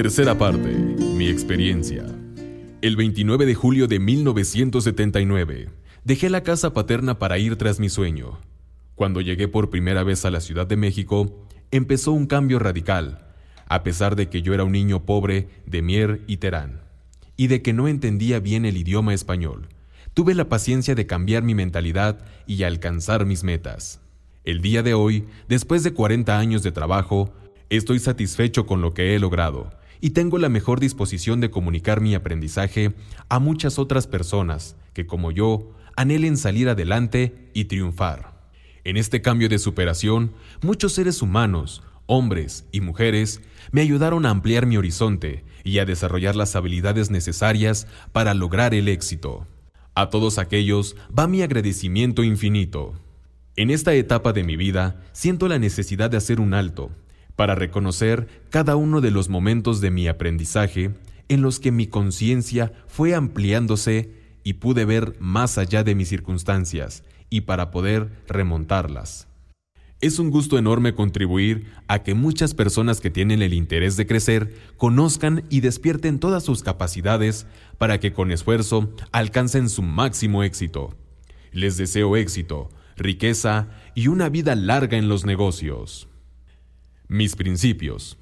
Tercera parte. Mi experiencia. El 29 de julio de 1979, dejé la casa paterna para ir tras mi sueño. Cuando llegué por primera vez a la Ciudad de México, empezó un cambio radical, a pesar de que yo era un niño pobre de Mier y Terán, y de que no entendía bien el idioma español. Tuve la paciencia de cambiar mi mentalidad y alcanzar mis metas. El día de hoy, después de 40 años de trabajo, estoy satisfecho con lo que he logrado y tengo la mejor disposición de comunicar mi aprendizaje a muchas otras personas que, como yo, anhelen salir adelante y triunfar. En este cambio de superación, muchos seres humanos, hombres y mujeres, me ayudaron a ampliar mi horizonte y a desarrollar las habilidades necesarias para lograr el éxito. A todos aquellos va mi agradecimiento infinito. En esta etapa de mi vida siento la necesidad de hacer un alto para reconocer cada uno de los momentos de mi aprendizaje en los que mi conciencia fue ampliándose y pude ver más allá de mis circunstancias y para poder remontarlas. Es un gusto enorme contribuir a que muchas personas que tienen el interés de crecer conozcan y despierten todas sus capacidades para que con esfuerzo alcancen su máximo éxito. Les deseo éxito, riqueza y una vida larga en los negocios. Mis principios.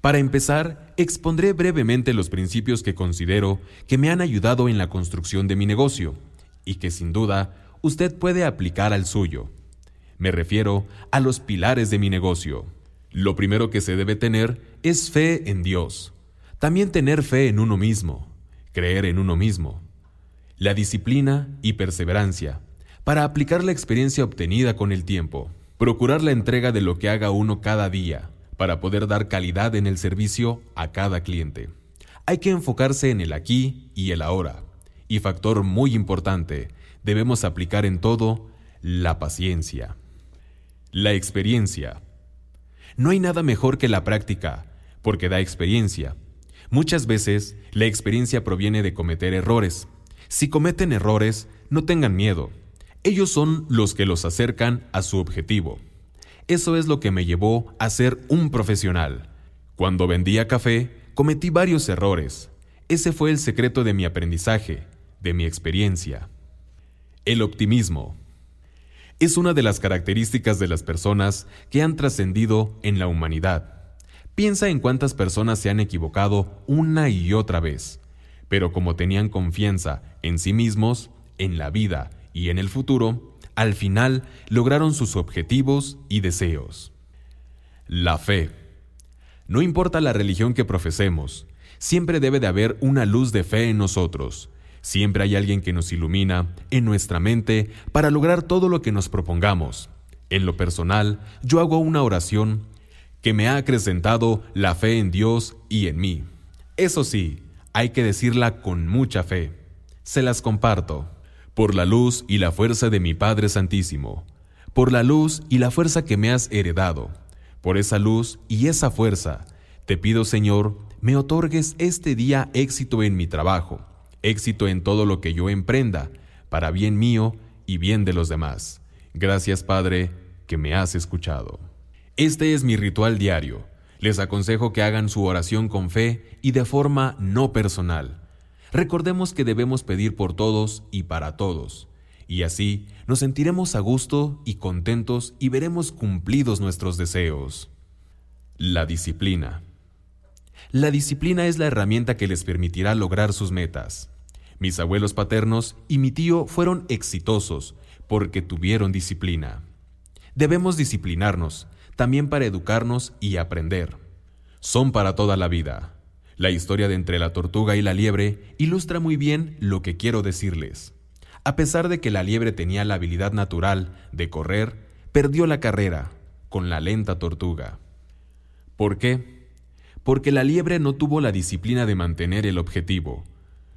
Para empezar, expondré brevemente los principios que considero que me han ayudado en la construcción de mi negocio y que sin duda usted puede aplicar al suyo. Me refiero a los pilares de mi negocio. Lo primero que se debe tener es fe en Dios. También tener fe en uno mismo, creer en uno mismo. La disciplina y perseverancia, para aplicar la experiencia obtenida con el tiempo. Procurar la entrega de lo que haga uno cada día, para poder dar calidad en el servicio a cada cliente. Hay que enfocarse en el aquí y el ahora. Y factor muy importante, debemos aplicar en todo la paciencia. La experiencia. No hay nada mejor que la práctica, porque da experiencia. Muchas veces la experiencia proviene de cometer errores. Si cometen errores, no tengan miedo. Ellos son los que los acercan a su objetivo. Eso es lo que me llevó a ser un profesional. Cuando vendía café, cometí varios errores. Ese fue el secreto de mi aprendizaje, de mi experiencia. El optimismo. Es una de las características de las personas que han trascendido en la humanidad. Piensa en cuántas personas se han equivocado una y otra vez, pero como tenían confianza en sí mismos, en la vida y en el futuro, al final lograron sus objetivos y deseos. La fe. No importa la religión que profesemos, siempre debe de haber una luz de fe en nosotros. Siempre hay alguien que nos ilumina en nuestra mente para lograr todo lo que nos propongamos. En lo personal, yo hago una oración que me ha acrecentado la fe en Dios y en mí. Eso sí, hay que decirla con mucha fe. Se las comparto por la luz y la fuerza de mi Padre Santísimo, por la luz y la fuerza que me has heredado, por esa luz y esa fuerza, te pido Señor, me otorgues este día éxito en mi trabajo, éxito en todo lo que yo emprenda, para bien mío y bien de los demás. Gracias Padre, que me has escuchado. Este es mi ritual diario. Les aconsejo que hagan su oración con fe y de forma no personal Recordemos que debemos pedir por todos y para todos, y así nos sentiremos a gusto y contentos y veremos cumplidos nuestros deseos. La disciplina. La disciplina es la herramienta que les permitirá lograr sus metas. Mis abuelos paternos y mi tío fueron exitosos porque tuvieron disciplina. Debemos disciplinarnos, también para educarnos y aprender. Son para toda la vida. La historia de entre la tortuga y la liebre ilustra muy bien lo que quiero decirles. A pesar de que la liebre tenía la habilidad natural de correr, perdió la carrera con la lenta tortuga. ¿Por qué? Porque la liebre no tuvo la disciplina de mantener el objetivo.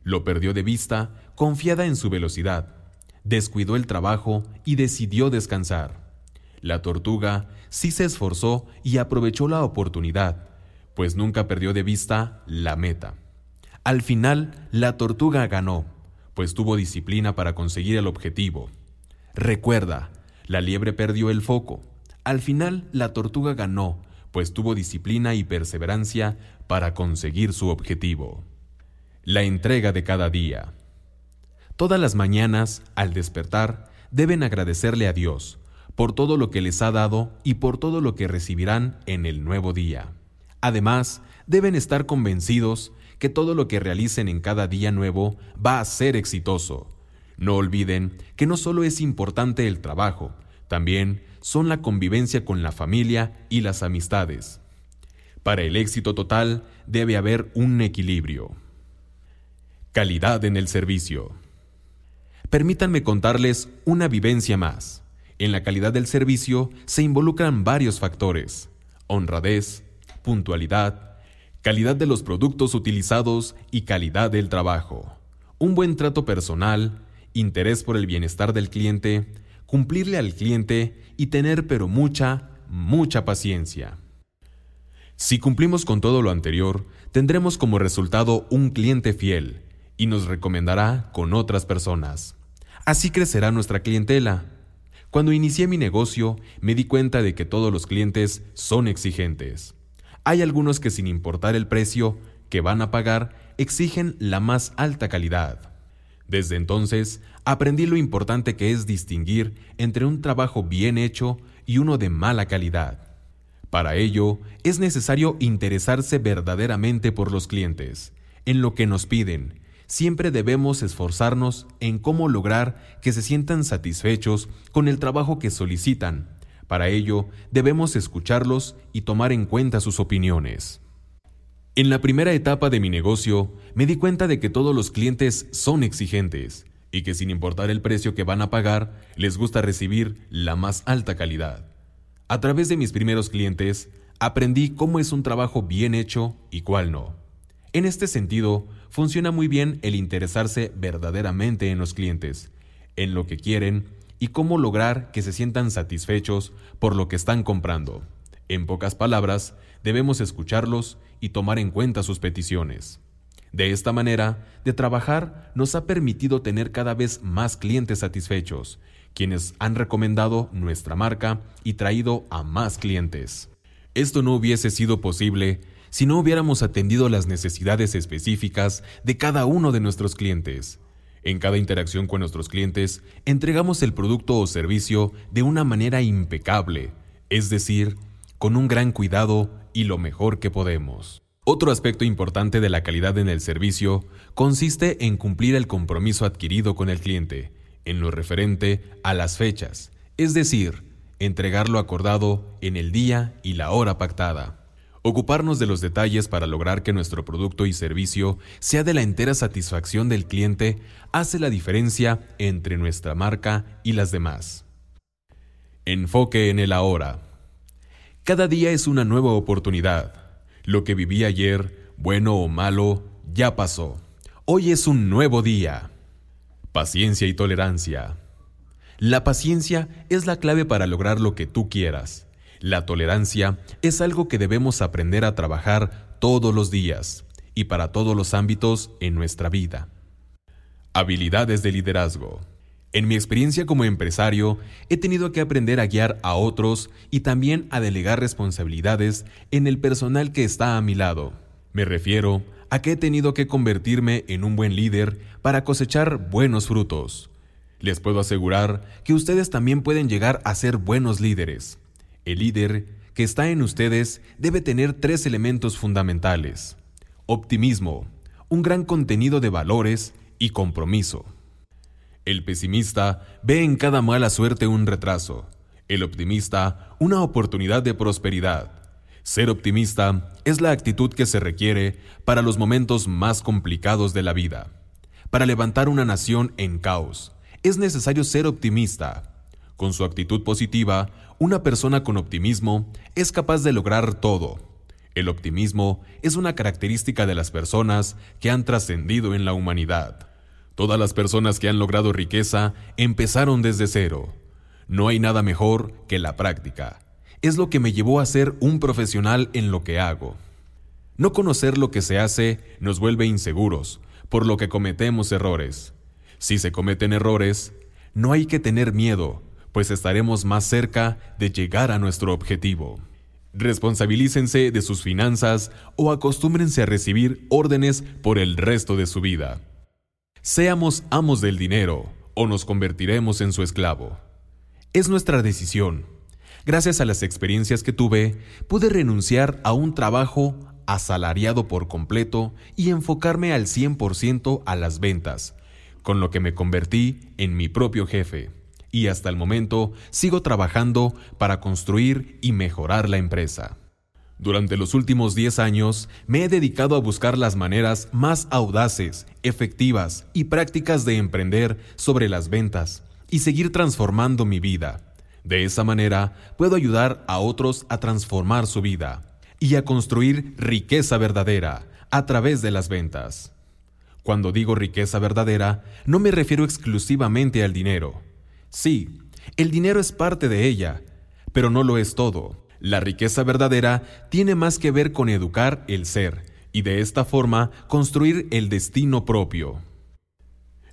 Lo perdió de vista, confiada en su velocidad. Descuidó el trabajo y decidió descansar. La tortuga sí se esforzó y aprovechó la oportunidad pues nunca perdió de vista la meta. Al final, la tortuga ganó, pues tuvo disciplina para conseguir el objetivo. Recuerda, la liebre perdió el foco. Al final, la tortuga ganó, pues tuvo disciplina y perseverancia para conseguir su objetivo. La entrega de cada día. Todas las mañanas, al despertar, deben agradecerle a Dios por todo lo que les ha dado y por todo lo que recibirán en el nuevo día. Además, deben estar convencidos que todo lo que realicen en cada día nuevo va a ser exitoso. No olviden que no solo es importante el trabajo, también son la convivencia con la familia y las amistades. Para el éxito total debe haber un equilibrio. Calidad en el servicio. Permítanme contarles una vivencia más. En la calidad del servicio se involucran varios factores. Honradez, puntualidad, calidad de los productos utilizados y calidad del trabajo. Un buen trato personal, interés por el bienestar del cliente, cumplirle al cliente y tener pero mucha, mucha paciencia. Si cumplimos con todo lo anterior, tendremos como resultado un cliente fiel y nos recomendará con otras personas. Así crecerá nuestra clientela. Cuando inicié mi negocio, me di cuenta de que todos los clientes son exigentes. Hay algunos que sin importar el precio que van a pagar, exigen la más alta calidad. Desde entonces, aprendí lo importante que es distinguir entre un trabajo bien hecho y uno de mala calidad. Para ello, es necesario interesarse verdaderamente por los clientes, en lo que nos piden. Siempre debemos esforzarnos en cómo lograr que se sientan satisfechos con el trabajo que solicitan. Para ello, debemos escucharlos y tomar en cuenta sus opiniones. En la primera etapa de mi negocio, me di cuenta de que todos los clientes son exigentes y que sin importar el precio que van a pagar, les gusta recibir la más alta calidad. A través de mis primeros clientes, aprendí cómo es un trabajo bien hecho y cuál no. En este sentido, funciona muy bien el interesarse verdaderamente en los clientes, en lo que quieren y cómo lograr que se sientan satisfechos por lo que están comprando. En pocas palabras, debemos escucharlos y tomar en cuenta sus peticiones. De esta manera, de trabajar nos ha permitido tener cada vez más clientes satisfechos, quienes han recomendado nuestra marca y traído a más clientes. Esto no hubiese sido posible si no hubiéramos atendido las necesidades específicas de cada uno de nuestros clientes. En cada interacción con nuestros clientes, entregamos el producto o servicio de una manera impecable, es decir, con un gran cuidado y lo mejor que podemos. Otro aspecto importante de la calidad en el servicio consiste en cumplir el compromiso adquirido con el cliente, en lo referente a las fechas, es decir, entregar lo acordado en el día y la hora pactada. Ocuparnos de los detalles para lograr que nuestro producto y servicio sea de la entera satisfacción del cliente hace la diferencia entre nuestra marca y las demás. Enfoque en el ahora. Cada día es una nueva oportunidad. Lo que viví ayer, bueno o malo, ya pasó. Hoy es un nuevo día. Paciencia y tolerancia. La paciencia es la clave para lograr lo que tú quieras. La tolerancia es algo que debemos aprender a trabajar todos los días y para todos los ámbitos en nuestra vida. Habilidades de liderazgo. En mi experiencia como empresario, he tenido que aprender a guiar a otros y también a delegar responsabilidades en el personal que está a mi lado. Me refiero a que he tenido que convertirme en un buen líder para cosechar buenos frutos. Les puedo asegurar que ustedes también pueden llegar a ser buenos líderes. El líder que está en ustedes debe tener tres elementos fundamentales. Optimismo, un gran contenido de valores y compromiso. El pesimista ve en cada mala suerte un retraso. El optimista una oportunidad de prosperidad. Ser optimista es la actitud que se requiere para los momentos más complicados de la vida. Para levantar una nación en caos, es necesario ser optimista. Con su actitud positiva, una persona con optimismo es capaz de lograr todo. El optimismo es una característica de las personas que han trascendido en la humanidad. Todas las personas que han logrado riqueza empezaron desde cero. No hay nada mejor que la práctica. Es lo que me llevó a ser un profesional en lo que hago. No conocer lo que se hace nos vuelve inseguros, por lo que cometemos errores. Si se cometen errores, no hay que tener miedo, pues estaremos más cerca de llegar a nuestro objetivo. Responsabilícense de sus finanzas o acostúmbrense a recibir órdenes por el resto de su vida. Seamos amos del dinero o nos convertiremos en su esclavo. Es nuestra decisión. Gracias a las experiencias que tuve, pude renunciar a un trabajo asalariado por completo y enfocarme al 100% a las ventas, con lo que me convertí en mi propio jefe. Y hasta el momento sigo trabajando para construir y mejorar la empresa. Durante los últimos 10 años me he dedicado a buscar las maneras más audaces, efectivas y prácticas de emprender sobre las ventas y seguir transformando mi vida. De esa manera puedo ayudar a otros a transformar su vida y a construir riqueza verdadera a través de las ventas. Cuando digo riqueza verdadera, no me refiero exclusivamente al dinero. Sí, el dinero es parte de ella, pero no lo es todo. La riqueza verdadera tiene más que ver con educar el ser y de esta forma construir el destino propio.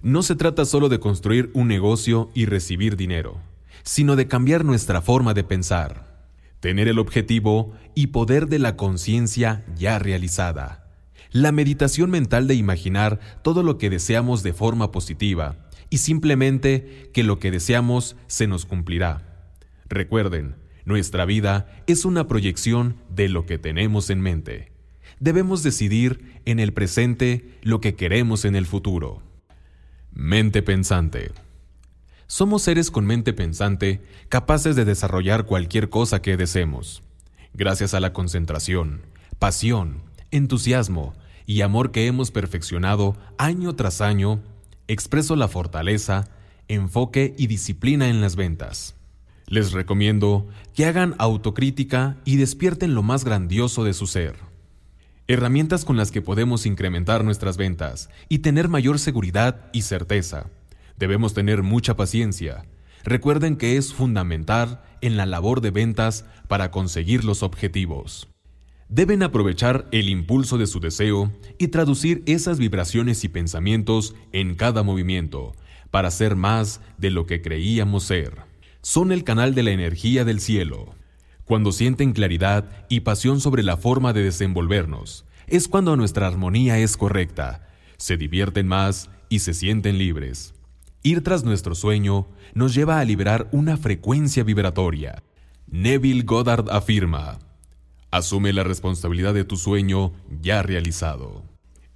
No se trata solo de construir un negocio y recibir dinero, sino de cambiar nuestra forma de pensar tener el objetivo y poder de la conciencia ya realizada. La meditación mental de imaginar todo lo que deseamos de forma positiva y simplemente que lo que deseamos se nos cumplirá. Recuerden, nuestra vida es una proyección de lo que tenemos en mente. Debemos decidir en el presente lo que queremos en el futuro. Mente pensante. Somos seres con mente pensante, capaces de desarrollar cualquier cosa que deseemos. Gracias a la concentración, pasión, entusiasmo y amor que hemos perfeccionado año tras año, expreso la fortaleza, enfoque y disciplina en las ventas. Les recomiendo que hagan autocrítica y despierten lo más grandioso de su ser. Herramientas con las que podemos incrementar nuestras ventas y tener mayor seguridad y certeza. Debemos tener mucha paciencia. Recuerden que es fundamental en la labor de ventas para conseguir los objetivos. Deben aprovechar el impulso de su deseo y traducir esas vibraciones y pensamientos en cada movimiento para ser más de lo que creíamos ser. Son el canal de la energía del cielo. Cuando sienten claridad y pasión sobre la forma de desenvolvernos, es cuando nuestra armonía es correcta, se divierten más y se sienten libres. Ir tras nuestro sueño nos lleva a liberar una frecuencia vibratoria. Neville Goddard afirma, asume la responsabilidad de tu sueño ya realizado.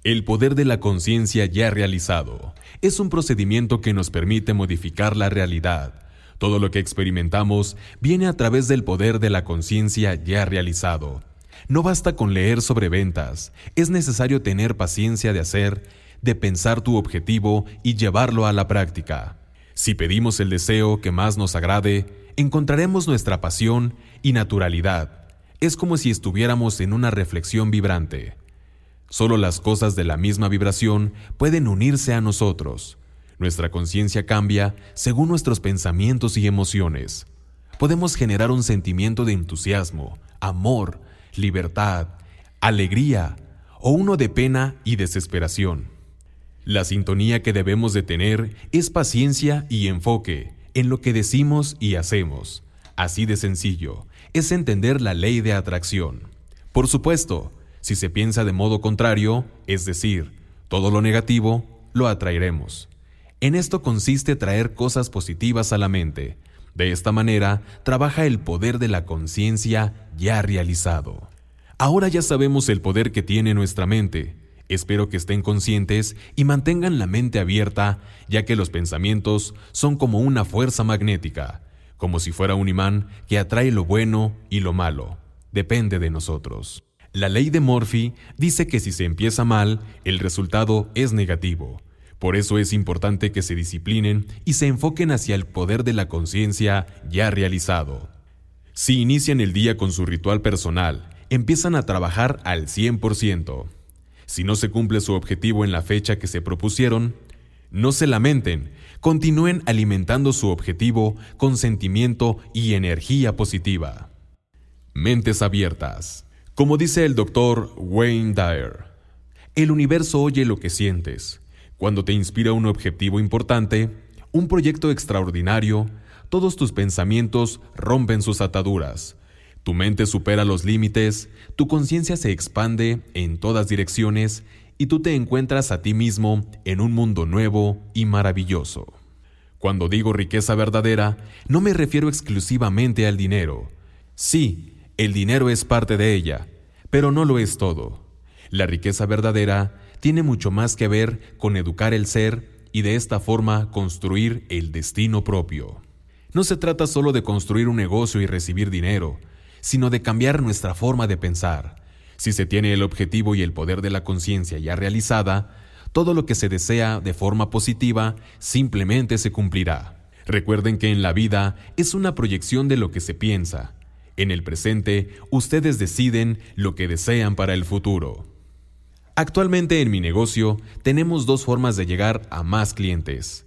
El poder de la conciencia ya realizado es un procedimiento que nos permite modificar la realidad. Todo lo que experimentamos viene a través del poder de la conciencia ya realizado. No basta con leer sobre ventas, es necesario tener paciencia de hacer de pensar tu objetivo y llevarlo a la práctica. Si pedimos el deseo que más nos agrade, encontraremos nuestra pasión y naturalidad. Es como si estuviéramos en una reflexión vibrante. Solo las cosas de la misma vibración pueden unirse a nosotros. Nuestra conciencia cambia según nuestros pensamientos y emociones. Podemos generar un sentimiento de entusiasmo, amor, libertad, alegría o uno de pena y desesperación. La sintonía que debemos de tener es paciencia y enfoque en lo que decimos y hacemos. Así de sencillo, es entender la ley de atracción. Por supuesto, si se piensa de modo contrario, es decir, todo lo negativo, lo atraeremos. En esto consiste traer cosas positivas a la mente. De esta manera, trabaja el poder de la conciencia ya realizado. Ahora ya sabemos el poder que tiene nuestra mente Espero que estén conscientes y mantengan la mente abierta, ya que los pensamientos son como una fuerza magnética, como si fuera un imán que atrae lo bueno y lo malo. Depende de nosotros. La ley de Morphy dice que si se empieza mal, el resultado es negativo. Por eso es importante que se disciplinen y se enfoquen hacia el poder de la conciencia ya realizado. Si inician el día con su ritual personal, empiezan a trabajar al 100%. Si no se cumple su objetivo en la fecha que se propusieron, no se lamenten, continúen alimentando su objetivo con sentimiento y energía positiva. Mentes abiertas. Como dice el doctor Wayne Dyer, el universo oye lo que sientes. Cuando te inspira un objetivo importante, un proyecto extraordinario, todos tus pensamientos rompen sus ataduras. Tu mente supera los límites, tu conciencia se expande en todas direcciones y tú te encuentras a ti mismo en un mundo nuevo y maravilloso. Cuando digo riqueza verdadera, no me refiero exclusivamente al dinero. Sí, el dinero es parte de ella, pero no lo es todo. La riqueza verdadera tiene mucho más que ver con educar el ser y de esta forma construir el destino propio. No se trata solo de construir un negocio y recibir dinero, sino de cambiar nuestra forma de pensar. Si se tiene el objetivo y el poder de la conciencia ya realizada, todo lo que se desea de forma positiva simplemente se cumplirá. Recuerden que en la vida es una proyección de lo que se piensa. En el presente, ustedes deciden lo que desean para el futuro. Actualmente en mi negocio tenemos dos formas de llegar a más clientes.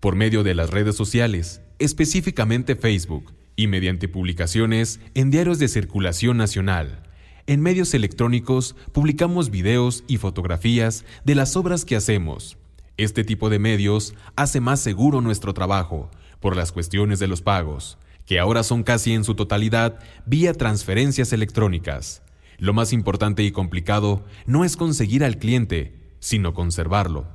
Por medio de las redes sociales, específicamente Facebook, y mediante publicaciones en diarios de circulación nacional. En medios electrónicos publicamos videos y fotografías de las obras que hacemos. Este tipo de medios hace más seguro nuestro trabajo por las cuestiones de los pagos, que ahora son casi en su totalidad vía transferencias electrónicas. Lo más importante y complicado no es conseguir al cliente, sino conservarlo.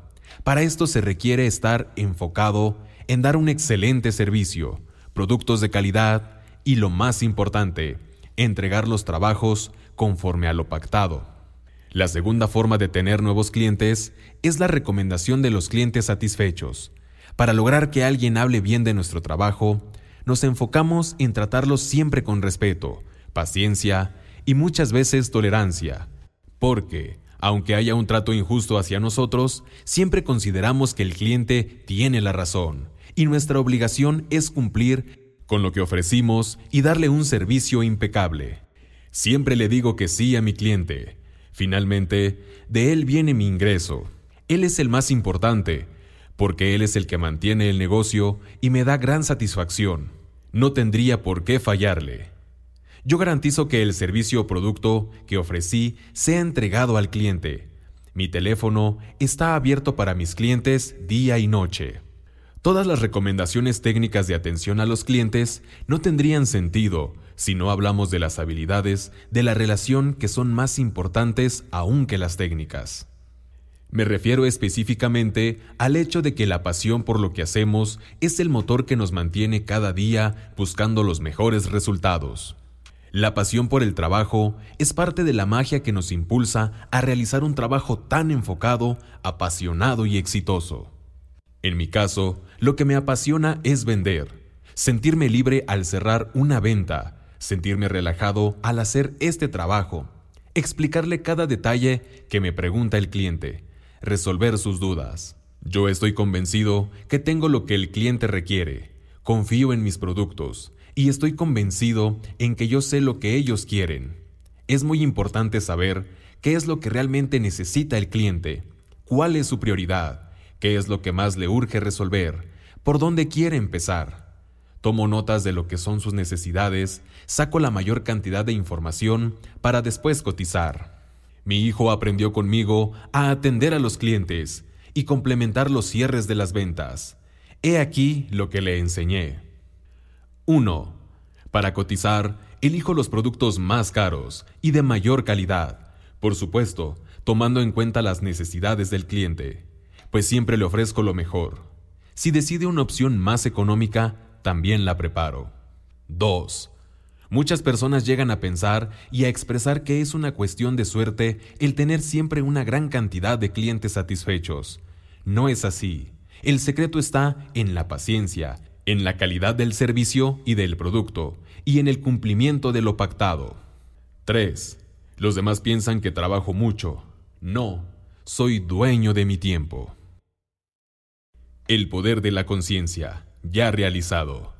Para esto se requiere estar enfocado en dar un excelente servicio, productos de calidad y lo más importante, entregar los trabajos conforme a lo pactado. La segunda forma de tener nuevos clientes es la recomendación de los clientes satisfechos. Para lograr que alguien hable bien de nuestro trabajo, nos enfocamos en tratarlos siempre con respeto, paciencia y muchas veces tolerancia, porque, aunque haya un trato injusto hacia nosotros, siempre consideramos que el cliente tiene la razón y nuestra obligación es cumplir con lo que ofrecimos y darle un servicio impecable. Siempre le digo que sí a mi cliente. Finalmente, de él viene mi ingreso. Él es el más importante, porque él es el que mantiene el negocio y me da gran satisfacción. No tendría por qué fallarle. Yo garantizo que el servicio o producto que ofrecí sea entregado al cliente. Mi teléfono está abierto para mis clientes día y noche. Todas las recomendaciones técnicas de atención a los clientes no tendrían sentido si no hablamos de las habilidades de la relación que son más importantes aún que las técnicas. Me refiero específicamente al hecho de que la pasión por lo que hacemos es el motor que nos mantiene cada día buscando los mejores resultados. La pasión por el trabajo es parte de la magia que nos impulsa a realizar un trabajo tan enfocado, apasionado y exitoso. En mi caso, lo que me apasiona es vender, sentirme libre al cerrar una venta, sentirme relajado al hacer este trabajo, explicarle cada detalle que me pregunta el cliente, resolver sus dudas. Yo estoy convencido que tengo lo que el cliente requiere, confío en mis productos y estoy convencido en que yo sé lo que ellos quieren. Es muy importante saber qué es lo que realmente necesita el cliente, cuál es su prioridad, qué es lo que más le urge resolver, por dónde quiere empezar. Tomo notas de lo que son sus necesidades, saco la mayor cantidad de información para después cotizar. Mi hijo aprendió conmigo a atender a los clientes y complementar los cierres de las ventas. He aquí lo que le enseñé. 1. Para cotizar, elijo los productos más caros y de mayor calidad, por supuesto, tomando en cuenta las necesidades del cliente pues siempre le ofrezco lo mejor. Si decide una opción más económica, también la preparo. 2. Muchas personas llegan a pensar y a expresar que es una cuestión de suerte el tener siempre una gran cantidad de clientes satisfechos. No es así. El secreto está en la paciencia, en la calidad del servicio y del producto, y en el cumplimiento de lo pactado. 3. Los demás piensan que trabajo mucho. No, soy dueño de mi tiempo. El poder de la conciencia, ya realizado.